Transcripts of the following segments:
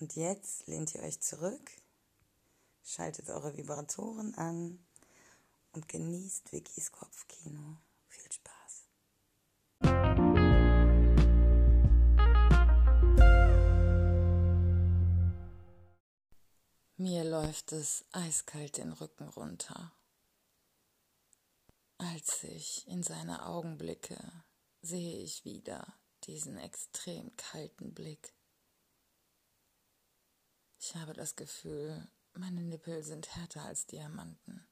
Und jetzt lehnt ihr euch zurück, schaltet eure Vibratoren an und genießt Vickys Kopfkino. Viel Spaß. Mir läuft es eiskalt den Rücken runter. Als ich in seine Augen blicke, sehe ich wieder diesen extrem kalten Blick. Ich habe das Gefühl, meine Nippel sind härter als Diamanten.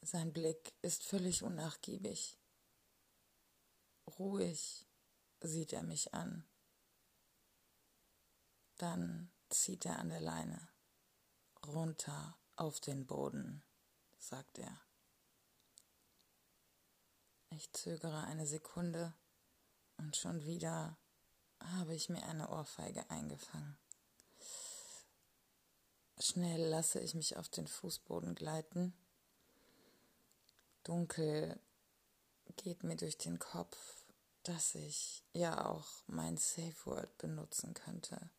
Sein Blick ist völlig unnachgiebig. Ruhig sieht er mich an. Dann zieht er an der Leine. Runter auf den Boden, sagt er. Ich zögere eine Sekunde und schon wieder habe ich mir eine Ohrfeige eingefangen. Schnell lasse ich mich auf den Fußboden gleiten. Dunkel geht mir durch den Kopf, dass ich ja auch mein Safe Word benutzen könnte,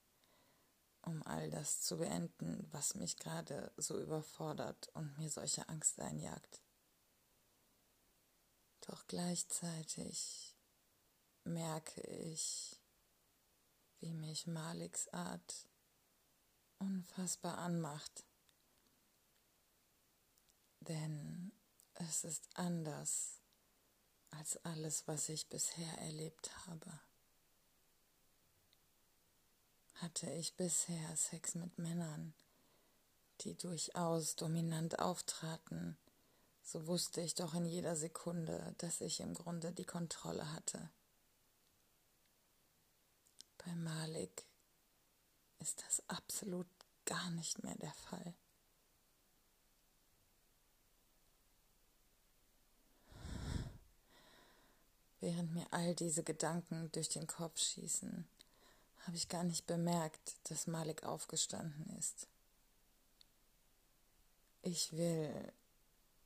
um all das zu beenden, was mich gerade so überfordert und mir solche Angst einjagt. Doch gleichzeitig merke ich, wie mich Maliks Art unfassbar anmacht. Denn es ist anders als alles, was ich bisher erlebt habe. Hatte ich bisher Sex mit Männern, die durchaus dominant auftraten, so wusste ich doch in jeder Sekunde, dass ich im Grunde die Kontrolle hatte. Bei Malik ist das absolut gar nicht mehr der Fall. Während mir all diese Gedanken durch den Kopf schießen, habe ich gar nicht bemerkt, dass Malik aufgestanden ist. Ich will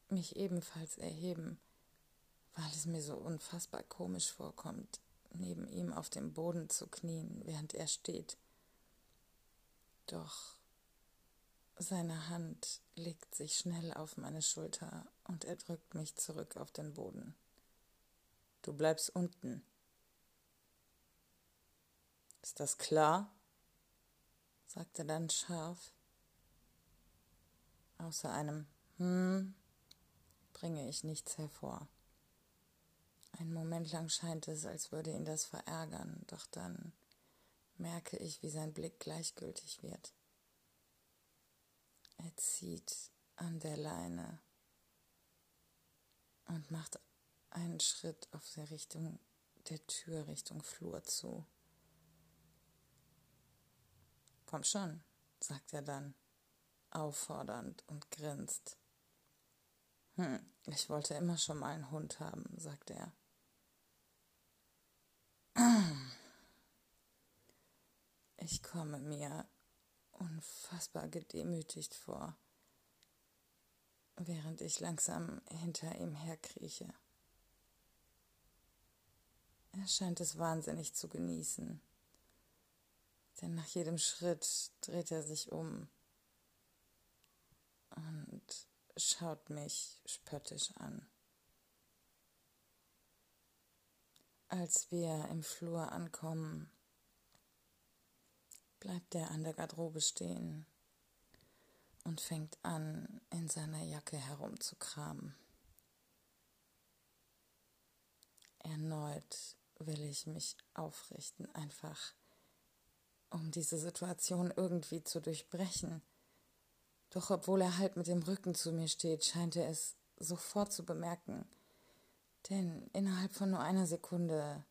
mich ebenfalls erheben, weil es mir so unfassbar komisch vorkommt, neben ihm auf dem Boden zu knien, während er steht. Doch seine Hand legt sich schnell auf meine Schulter und er drückt mich zurück auf den Boden. Du bleibst unten. Ist das klar? sagt er dann scharf. Außer einem Hm bringe ich nichts hervor. Einen Moment lang scheint es, als würde ihn das verärgern, doch dann merke ich, wie sein Blick gleichgültig wird. Er zieht an der Leine und macht einen Schritt auf der Richtung der Tür Richtung Flur zu. Komm schon, sagt er dann, auffordernd und grinst. Hm, ich wollte immer schon mal einen Hund haben, sagt er. Ich komme mir unfassbar gedemütigt vor, während ich langsam hinter ihm herkrieche. Er scheint es wahnsinnig zu genießen, denn nach jedem Schritt dreht er sich um und schaut mich spöttisch an. Als wir im Flur ankommen, bleibt er an der Garderobe stehen und fängt an, in seiner Jacke herumzukramen. Erneut will ich mich aufrichten, einfach um diese Situation irgendwie zu durchbrechen. Doch obwohl er halt mit dem Rücken zu mir steht, scheint er es sofort zu bemerken, denn innerhalb von nur einer Sekunde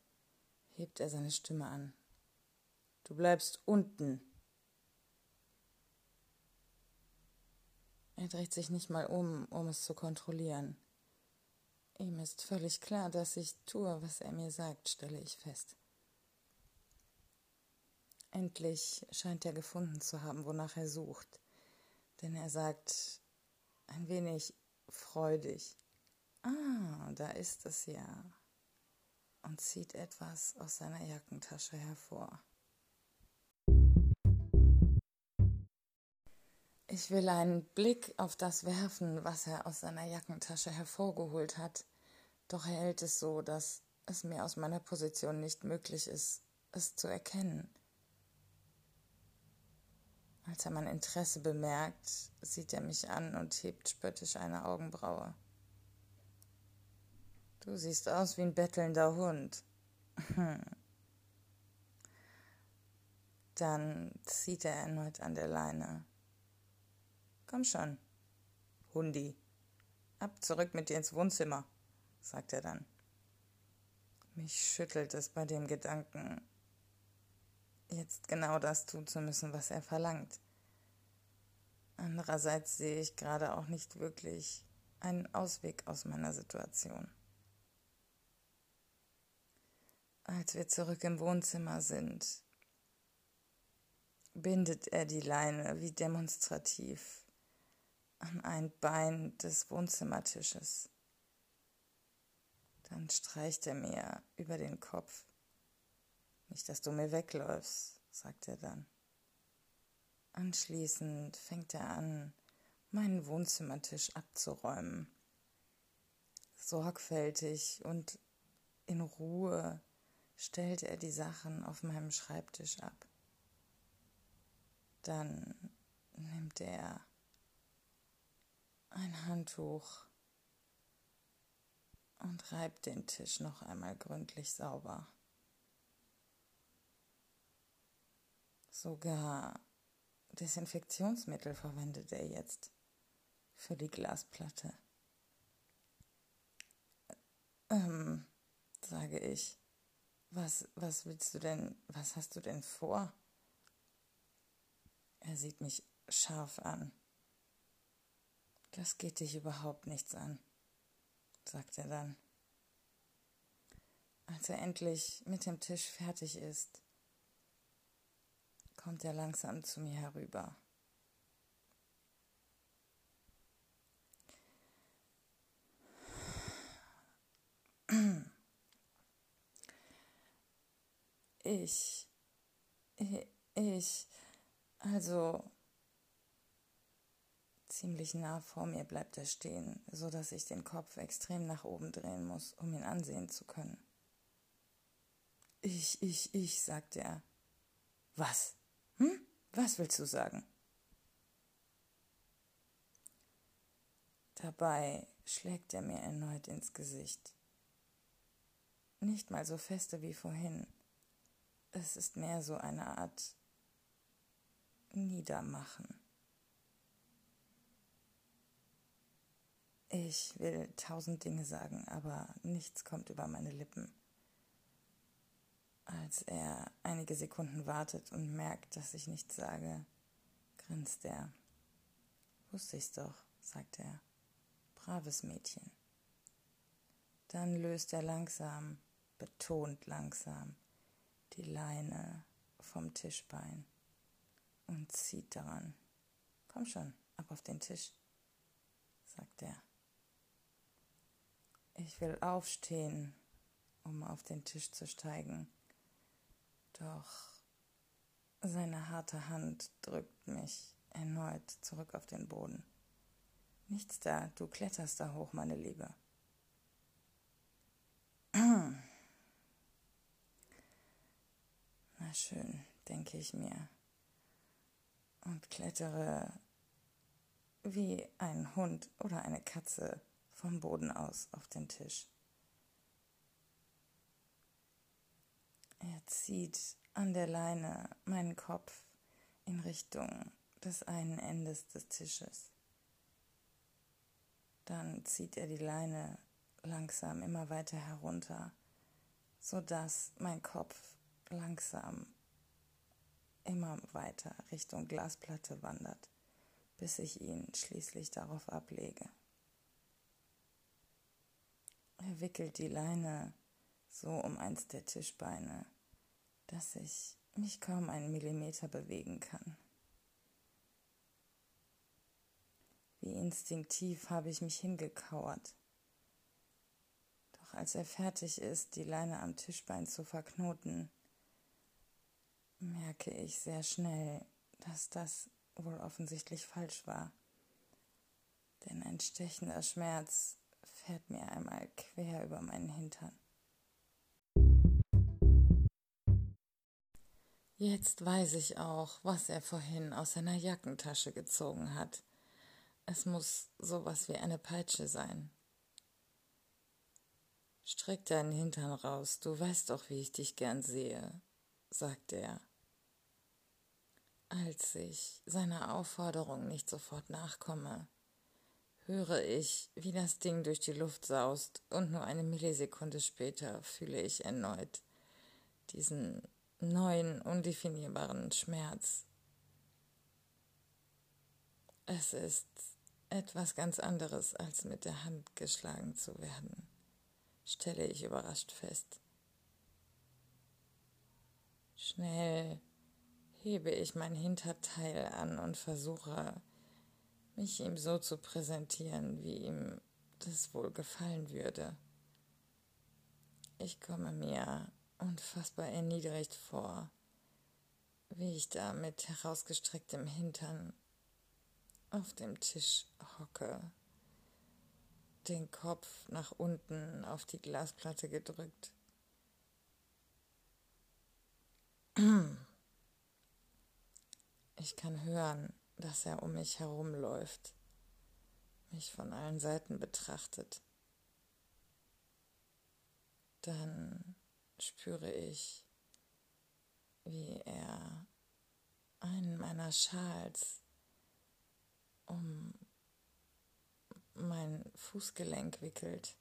hebt er seine Stimme an. Du bleibst unten. Er dreht sich nicht mal um, um es zu kontrollieren. Ihm ist völlig klar, dass ich tue, was er mir sagt, stelle ich fest. Endlich scheint er gefunden zu haben, wonach er sucht, denn er sagt ein wenig freudig, Ah, da ist es ja, und zieht etwas aus seiner Jackentasche hervor. Ich will einen Blick auf das werfen, was er aus seiner Jackentasche hervorgeholt hat, doch er hält es so, dass es mir aus meiner Position nicht möglich ist, es zu erkennen. Als er mein Interesse bemerkt, sieht er mich an und hebt spöttisch eine Augenbraue. Du siehst aus wie ein bettelnder Hund. Dann zieht er erneut an der Leine. Komm schon, Hundi. Ab zurück mit dir ins Wohnzimmer, sagt er dann. Mich schüttelt es bei dem Gedanken, jetzt genau das tun zu müssen, was er verlangt. Andererseits sehe ich gerade auch nicht wirklich einen Ausweg aus meiner Situation. Als wir zurück im Wohnzimmer sind, bindet er die Leine wie demonstrativ an ein Bein des Wohnzimmertisches. Dann streicht er mir über den Kopf. Nicht, dass du mir wegläufst, sagt er dann. Anschließend fängt er an, meinen Wohnzimmertisch abzuräumen. Sorgfältig und in Ruhe stellt er die Sachen auf meinem Schreibtisch ab. Dann nimmt er ein Handtuch und reibt den Tisch noch einmal gründlich sauber. Sogar Desinfektionsmittel verwendet er jetzt für die Glasplatte. Ähm, sage ich, was, was willst du denn, was hast du denn vor? Er sieht mich scharf an. Das geht dich überhaupt nichts an, sagt er dann. Als er endlich mit dem Tisch fertig ist, kommt er langsam zu mir herüber. Ich, ich, also Ziemlich nah vor mir bleibt er stehen, so dass ich den Kopf extrem nach oben drehen muss, um ihn ansehen zu können. Ich, ich, ich, sagt er. Was? Hm? Was willst du sagen? Dabei schlägt er mir erneut ins Gesicht. Nicht mal so feste wie vorhin. Es ist mehr so eine Art Niedermachen. Ich will tausend Dinge sagen, aber nichts kommt über meine Lippen. Als er einige Sekunden wartet und merkt, dass ich nichts sage, grinst er. Wusste ich's doch, sagt er. Braves Mädchen. Dann löst er langsam, betont langsam, die Leine vom Tischbein und zieht daran. Komm schon, ab auf den Tisch, sagt er. Ich will aufstehen, um auf den Tisch zu steigen. Doch seine harte Hand drückt mich erneut zurück auf den Boden. Nichts da, du kletterst da hoch, meine Liebe. schön, denke ich mir. und klettere wie ein Hund oder eine Katze vom Boden aus auf den Tisch. Er zieht an der Leine meinen Kopf in Richtung des einen Endes des Tisches. Dann zieht er die Leine langsam immer weiter herunter, sodass mein Kopf langsam immer weiter Richtung Glasplatte wandert, bis ich ihn schließlich darauf ablege. Er wickelt die Leine so um eins der Tischbeine, dass ich mich kaum einen Millimeter bewegen kann. Wie instinktiv habe ich mich hingekauert. Doch als er fertig ist, die Leine am Tischbein zu verknoten, merke ich sehr schnell, dass das wohl offensichtlich falsch war. Denn ein stechender Schmerz fährt mir einmal quer über meinen Hintern. Jetzt weiß ich auch, was er vorhin aus seiner Jackentasche gezogen hat. Es muss sowas wie eine Peitsche sein. Streck deinen Hintern raus, du weißt doch, wie ich dich gern sehe, sagte er. Als ich seiner Aufforderung nicht sofort nachkomme, höre ich, wie das Ding durch die Luft saust, und nur eine Millisekunde später fühle ich erneut diesen neuen, undefinierbaren Schmerz. Es ist etwas ganz anderes, als mit der Hand geschlagen zu werden, stelle ich überrascht fest. Schnell hebe ich mein Hinterteil an und versuche, mich ihm so zu präsentieren, wie ihm das wohl gefallen würde. Ich komme mir unfassbar erniedrigt vor, wie ich da mit herausgestrecktem Hintern auf dem Tisch hocke, den Kopf nach unten auf die Glasplatte gedrückt. Ich kann hören, dass er um mich herumläuft, mich von allen Seiten betrachtet. Dann spüre ich, wie er einen meiner Schals um mein Fußgelenk wickelt.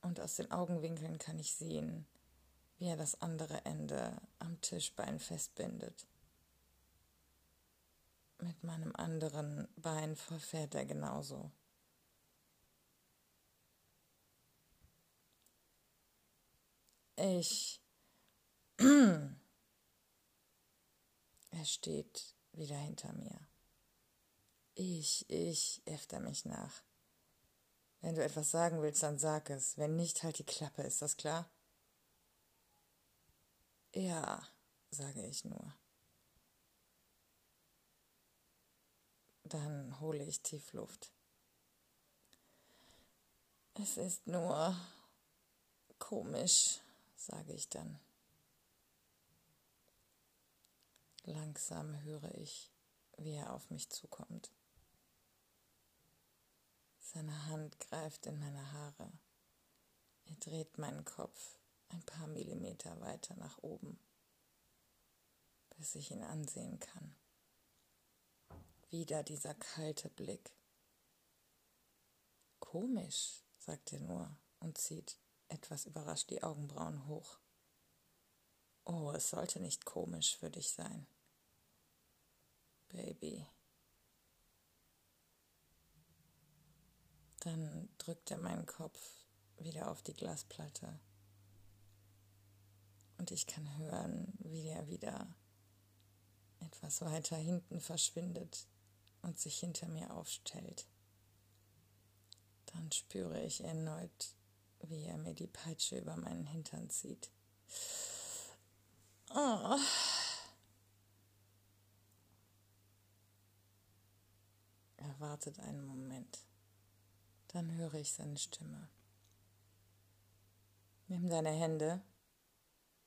Und aus den Augenwinkeln kann ich sehen, wie er das andere Ende am Tischbein festbindet. Mit meinem anderen Bein verfährt er genauso. Ich. er steht wieder hinter mir. Ich, ich, äfft er mich nach. Wenn du etwas sagen willst, dann sag es. Wenn nicht, halt die Klappe, ist das klar? Ja, sage ich nur. Dann hole ich tief Luft. Es ist nur komisch, sage ich dann. Langsam höre ich, wie er auf mich zukommt. Seine Hand greift in meine Haare. Er dreht meinen Kopf ein paar Millimeter weiter nach oben, bis ich ihn ansehen kann. Wieder dieser kalte Blick. Komisch, sagt er nur und zieht etwas überrascht die Augenbrauen hoch. Oh, es sollte nicht komisch für dich sein. Baby. Dann drückt er meinen Kopf wieder auf die Glasplatte. Und ich kann hören, wie er wieder etwas weiter hinten verschwindet und sich hinter mir aufstellt. Dann spüre ich erneut, wie er mir die Peitsche über meinen Hintern zieht. Oh. Er wartet einen Moment. Dann höre ich seine Stimme. Nimm deine Hände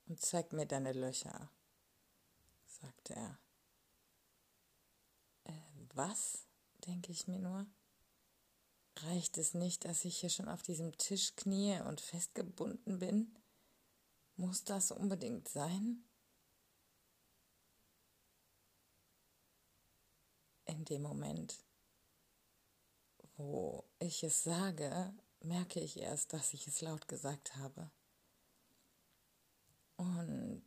und zeig mir deine Löcher, sagte er. Was? denke ich mir nur. Reicht es nicht, dass ich hier schon auf diesem Tisch knie und festgebunden bin? Muss das unbedingt sein? In dem Moment, wo ich es sage, merke ich erst, dass ich es laut gesagt habe. Und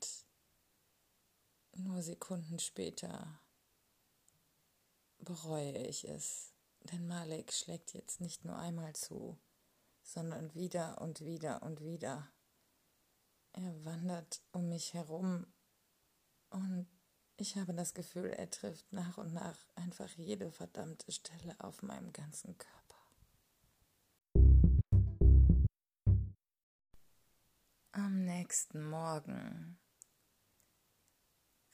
nur Sekunden später bereue ich es, denn Malik schlägt jetzt nicht nur einmal zu, sondern wieder und wieder und wieder. Er wandert um mich herum und ich habe das Gefühl, er trifft nach und nach einfach jede verdammte Stelle auf meinem ganzen Körper. Am nächsten Morgen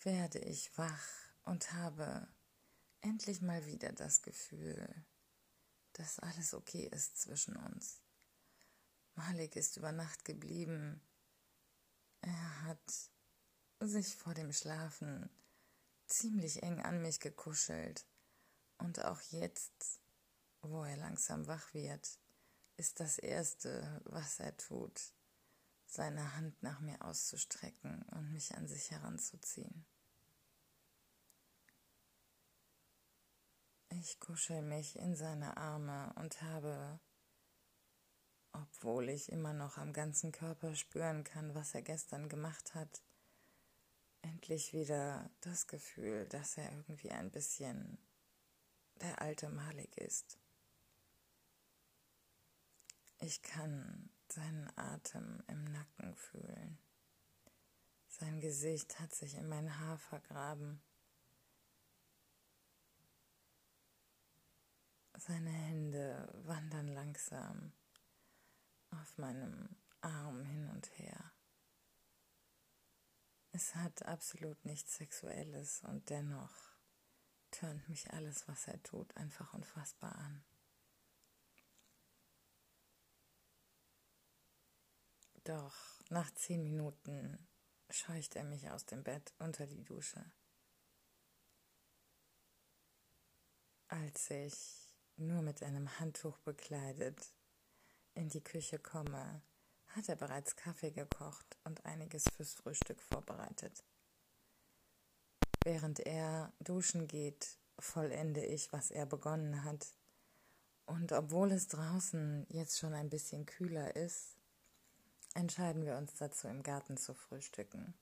werde ich wach und habe endlich mal wieder das Gefühl, dass alles okay ist zwischen uns. Malik ist über Nacht geblieben. Er hat sich vor dem Schlafen ziemlich eng an mich gekuschelt. Und auch jetzt, wo er langsam wach wird, ist das Erste, was er tut, seine Hand nach mir auszustrecken und mich an sich heranzuziehen. Ich kuschel mich in seine Arme und habe, obwohl ich immer noch am ganzen Körper spüren kann, was er gestern gemacht hat, endlich wieder das Gefühl, dass er irgendwie ein bisschen der alte Malik ist. Ich kann seinen Atem im Nacken fühlen. Sein Gesicht hat sich in mein Haar vergraben. Seine Hände wandern langsam auf meinem Arm hin und her. Es hat absolut nichts Sexuelles und dennoch tönt mich alles, was er tut, einfach unfassbar an. Doch nach zehn Minuten scheucht er mich aus dem Bett unter die Dusche. Als ich nur mit einem Handtuch bekleidet in die Küche komme, hat er bereits Kaffee gekocht und einiges fürs Frühstück vorbereitet. Während er duschen geht, vollende ich, was er begonnen hat. Und obwohl es draußen jetzt schon ein bisschen kühler ist, entscheiden wir uns dazu, im Garten zu frühstücken.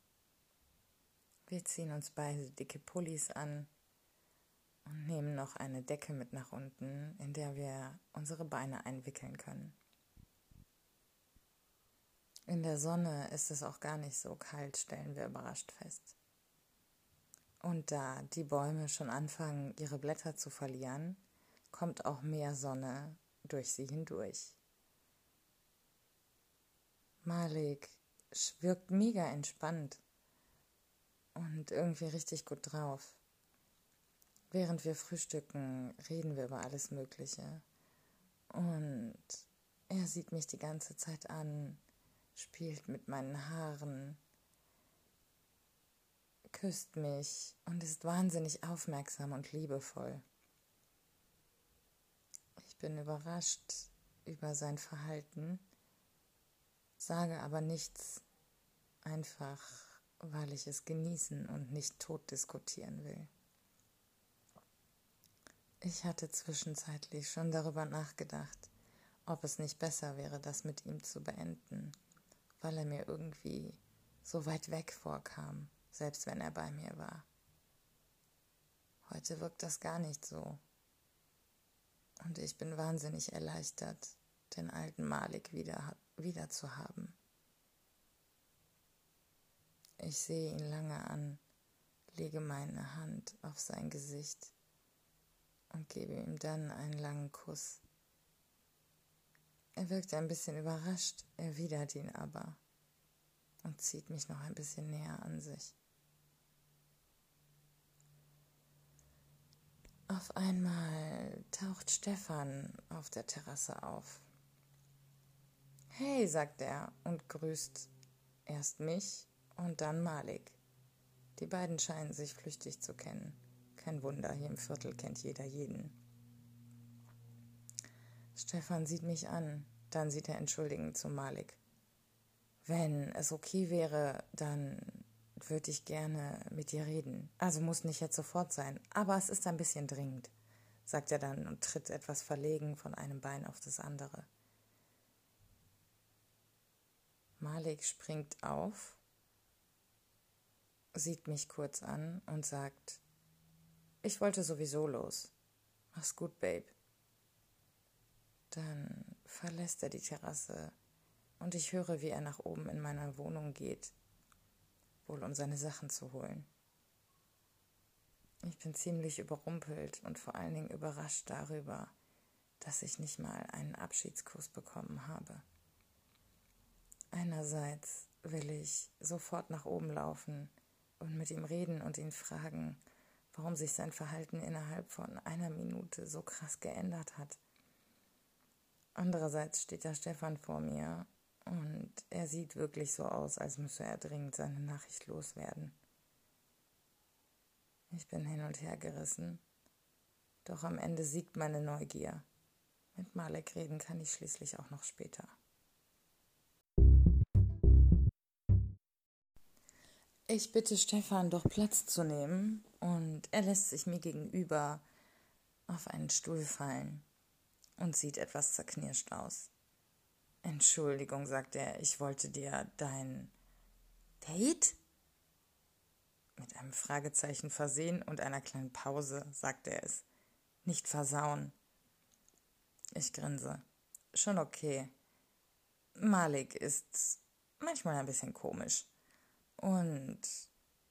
Wir ziehen uns beide dicke Pullis an und nehmen noch eine Decke mit nach unten, in der wir unsere Beine einwickeln können. In der Sonne ist es auch gar nicht so kalt, stellen wir überrascht fest. Und da die Bäume schon anfangen, ihre Blätter zu verlieren, kommt auch mehr Sonne durch sie hindurch. Malik wirkt mega entspannt und irgendwie richtig gut drauf. Während wir frühstücken, reden wir über alles Mögliche. Und er sieht mich die ganze Zeit an, spielt mit meinen Haaren, küsst mich und ist wahnsinnig aufmerksam und liebevoll. Ich bin überrascht über sein Verhalten sage aber nichts, einfach weil ich es genießen und nicht tot diskutieren will. Ich hatte zwischenzeitlich schon darüber nachgedacht, ob es nicht besser wäre, das mit ihm zu beenden, weil er mir irgendwie so weit weg vorkam, selbst wenn er bei mir war. Heute wirkt das gar nicht so. Und ich bin wahnsinnig erleichtert, den alten Malik wieder wieder zu haben. Ich sehe ihn lange an, lege meine Hand auf sein Gesicht und gebe ihm dann einen langen Kuss. Er wirkt ein bisschen überrascht, erwidert ihn aber und zieht mich noch ein bisschen näher an sich. Auf einmal taucht Stefan auf der Terrasse auf. Hey, sagt er und grüßt erst mich und dann Malik. Die beiden scheinen sich flüchtig zu kennen. Kein Wunder, hier im Viertel kennt jeder jeden. Stefan sieht mich an, dann sieht er entschuldigend zu Malik. Wenn es okay wäre, dann würde ich gerne mit dir reden. Also muss nicht jetzt sofort sein, aber es ist ein bisschen dringend, sagt er dann und tritt etwas verlegen von einem Bein auf das andere. Malik springt auf, sieht mich kurz an und sagt, ich wollte sowieso los. Mach's gut, Babe. Dann verlässt er die Terrasse und ich höre, wie er nach oben in meiner Wohnung geht, wohl um seine Sachen zu holen. Ich bin ziemlich überrumpelt und vor allen Dingen überrascht darüber, dass ich nicht mal einen Abschiedskuss bekommen habe. Einerseits will ich sofort nach oben laufen und mit ihm reden und ihn fragen, warum sich sein Verhalten innerhalb von einer Minute so krass geändert hat. Andererseits steht da Stefan vor mir und er sieht wirklich so aus, als müsse er dringend seine Nachricht loswerden. Ich bin hin und her gerissen, doch am Ende siegt meine Neugier. Mit Malek reden kann ich schließlich auch noch später. Ich bitte Stefan, doch Platz zu nehmen, und er lässt sich mir gegenüber auf einen Stuhl fallen und sieht etwas zerknirscht aus. Entschuldigung, sagt er, ich wollte dir dein Date? Mit einem Fragezeichen versehen und einer kleinen Pause sagt er es. Nicht versauen. Ich grinse. Schon okay. Malik ist manchmal ein bisschen komisch. Und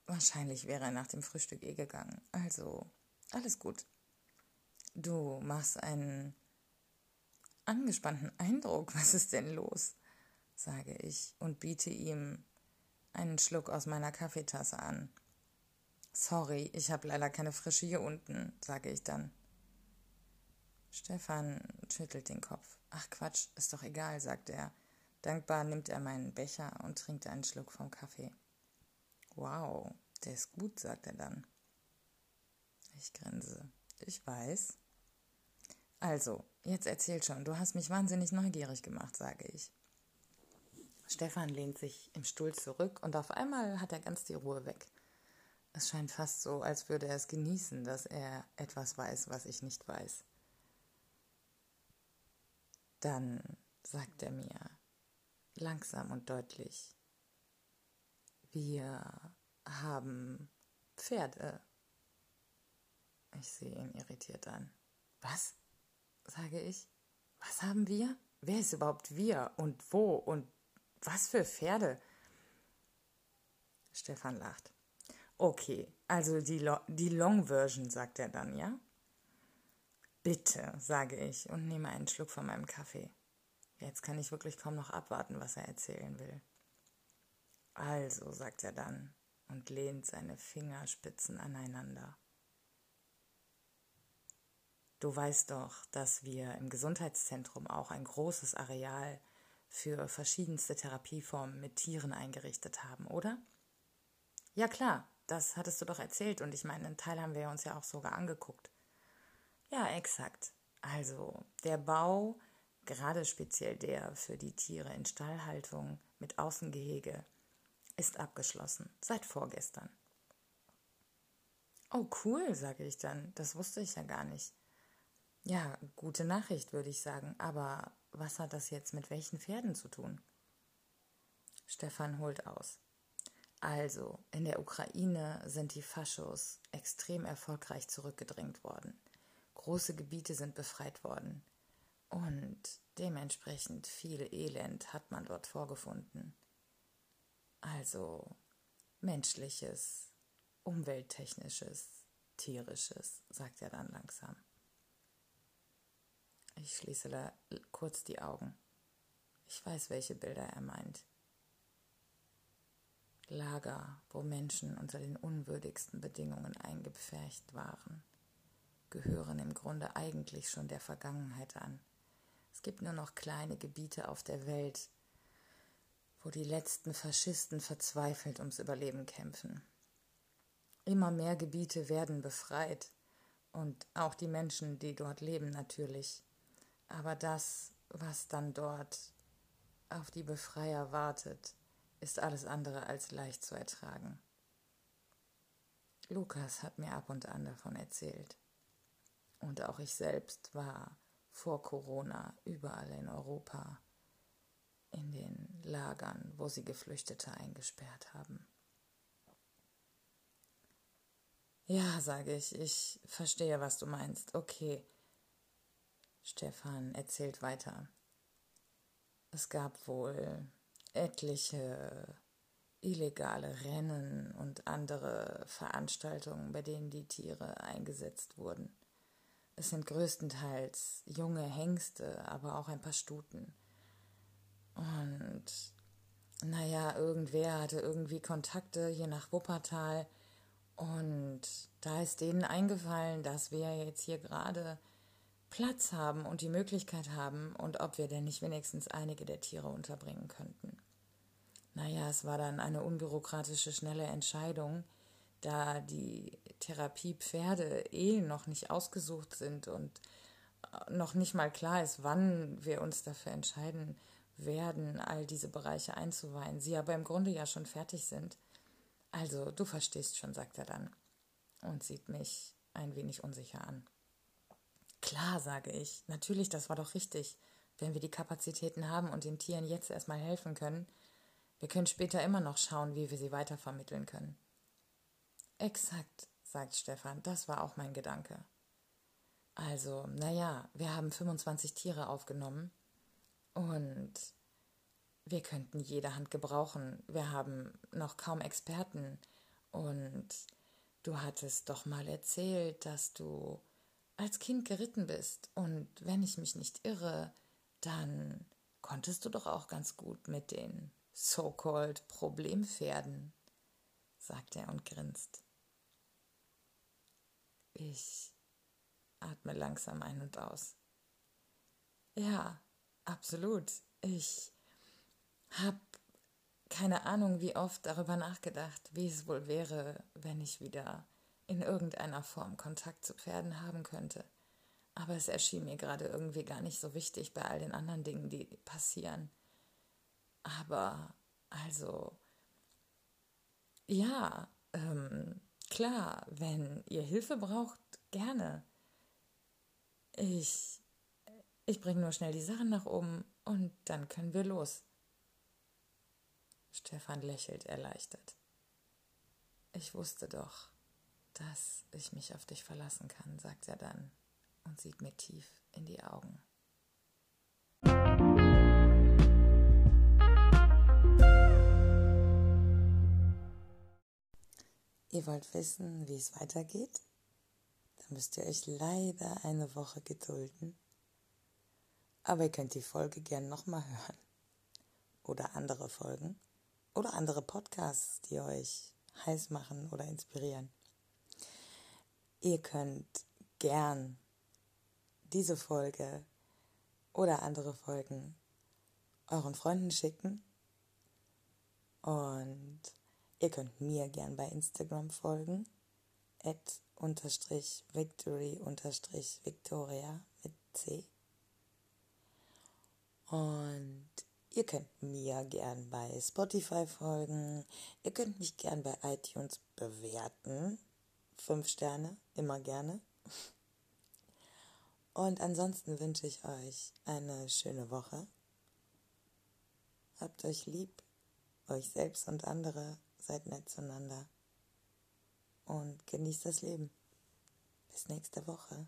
wahrscheinlich wäre er nach dem Frühstück eh gegangen. Also, alles gut. Du machst einen angespannten Eindruck. Was ist denn los? sage ich und biete ihm einen Schluck aus meiner Kaffeetasse an. Sorry, ich habe leider keine frische hier unten, sage ich dann. Stefan schüttelt den Kopf. Ach Quatsch, ist doch egal, sagt er. Dankbar nimmt er meinen Becher und trinkt einen Schluck vom Kaffee. Wow, der ist gut, sagt er dann. Ich grinse. Ich weiß. Also, jetzt erzähl schon, du hast mich wahnsinnig neugierig gemacht, sage ich. Stefan lehnt sich im Stuhl zurück und auf einmal hat er ganz die Ruhe weg. Es scheint fast so, als würde er es genießen, dass er etwas weiß, was ich nicht weiß. Dann sagt er mir langsam und deutlich, wir haben Pferde. Ich sehe ihn irritiert an. Was? sage ich. Was haben wir? Wer ist überhaupt wir und wo und was für Pferde? Stefan lacht. Okay, also die, Lo die Long Version, sagt er dann, ja? Bitte, sage ich und nehme einen Schluck von meinem Kaffee. Jetzt kann ich wirklich kaum noch abwarten, was er erzählen will. Also, sagt er dann und lehnt seine Fingerspitzen aneinander. Du weißt doch, dass wir im Gesundheitszentrum auch ein großes Areal für verschiedenste Therapieformen mit Tieren eingerichtet haben, oder? Ja klar, das hattest du doch erzählt und ich meine, einen Teil haben wir uns ja auch sogar angeguckt. Ja, exakt. Also, der Bau, gerade speziell der für die Tiere in Stallhaltung mit Außengehege, ist abgeschlossen, seit vorgestern. Oh, cool, sage ich dann. Das wusste ich ja gar nicht. Ja, gute Nachricht, würde ich sagen. Aber was hat das jetzt mit welchen Pferden zu tun? Stefan holt aus. Also, in der Ukraine sind die Faschos extrem erfolgreich zurückgedrängt worden. Große Gebiete sind befreit worden. Und dementsprechend viel Elend hat man dort vorgefunden. Also menschliches, umwelttechnisches, tierisches, sagt er dann langsam. Ich schließe da kurz die Augen. Ich weiß, welche Bilder er meint. Lager, wo Menschen unter den unwürdigsten Bedingungen eingepfercht waren, gehören im Grunde eigentlich schon der Vergangenheit an. Es gibt nur noch kleine Gebiete auf der Welt, wo die letzten Faschisten verzweifelt ums Überleben kämpfen. immer mehr Gebiete werden befreit und auch die Menschen, die dort leben natürlich. Aber das, was dann dort auf die Befreier wartet, ist alles andere als leicht zu ertragen. Lukas hat mir ab und an davon erzählt. Und auch ich selbst war vor Corona überall in Europa in den Lagern, wo sie Geflüchtete eingesperrt haben. Ja, sage ich, ich verstehe, was du meinst. Okay. Stefan erzählt weiter. Es gab wohl etliche illegale Rennen und andere Veranstaltungen, bei denen die Tiere eingesetzt wurden. Es sind größtenteils junge Hengste, aber auch ein paar Stuten. Und naja, irgendwer hatte irgendwie Kontakte hier nach Wuppertal und da ist denen eingefallen, dass wir jetzt hier gerade Platz haben und die Möglichkeit haben und ob wir denn nicht wenigstens einige der Tiere unterbringen könnten. Naja, es war dann eine unbürokratische, schnelle Entscheidung, da die Therapiepferde eh noch nicht ausgesucht sind und äh, noch nicht mal klar ist, wann wir uns dafür entscheiden werden, all diese Bereiche einzuweihen, sie aber im Grunde ja schon fertig sind. Also, du verstehst schon, sagt er dann und sieht mich ein wenig unsicher an. Klar, sage ich, natürlich, das war doch richtig. Wenn wir die Kapazitäten haben und den Tieren jetzt erstmal helfen können, wir können später immer noch schauen, wie wir sie weitervermitteln können. Exakt, sagt Stefan, das war auch mein Gedanke. Also, naja, wir haben 25 Tiere aufgenommen und wir könnten jede Hand gebrauchen. Wir haben noch kaum Experten. Und du hattest doch mal erzählt, dass du als Kind geritten bist. Und wenn ich mich nicht irre, dann konntest du doch auch ganz gut mit den so-called Problempferden, sagt er und grinst. Ich atme langsam ein und aus. Ja, absolut. Ich habe keine Ahnung, wie oft darüber nachgedacht, wie es wohl wäre, wenn ich wieder in irgendeiner Form Kontakt zu Pferden haben könnte. Aber es erschien mir gerade irgendwie gar nicht so wichtig bei all den anderen Dingen, die passieren. Aber also, ja, ähm, klar, wenn ihr Hilfe braucht, gerne. Ich, ich bringe nur schnell die Sachen nach oben und dann können wir los. Stefan lächelt erleichtert. Ich wusste doch, dass ich mich auf dich verlassen kann, sagt er dann und sieht mir tief in die Augen. Ihr wollt wissen, wie es weitergeht? Dann müsst ihr euch leider eine Woche gedulden. Aber ihr könnt die Folge gern nochmal hören. Oder andere Folgen oder andere Podcasts, die euch heiß machen oder inspirieren. Ihr könnt gern diese Folge oder andere Folgen euren Freunden schicken und ihr könnt mir gern bei Instagram folgen at unterstrich victory unterstrich victoria mit C und Ihr könnt mir gern bei Spotify folgen. Ihr könnt mich gern bei iTunes bewerten. Fünf Sterne, immer gerne. Und ansonsten wünsche ich euch eine schöne Woche. Habt euch lieb, euch selbst und andere, seid nett zueinander und genießt das Leben. Bis nächste Woche.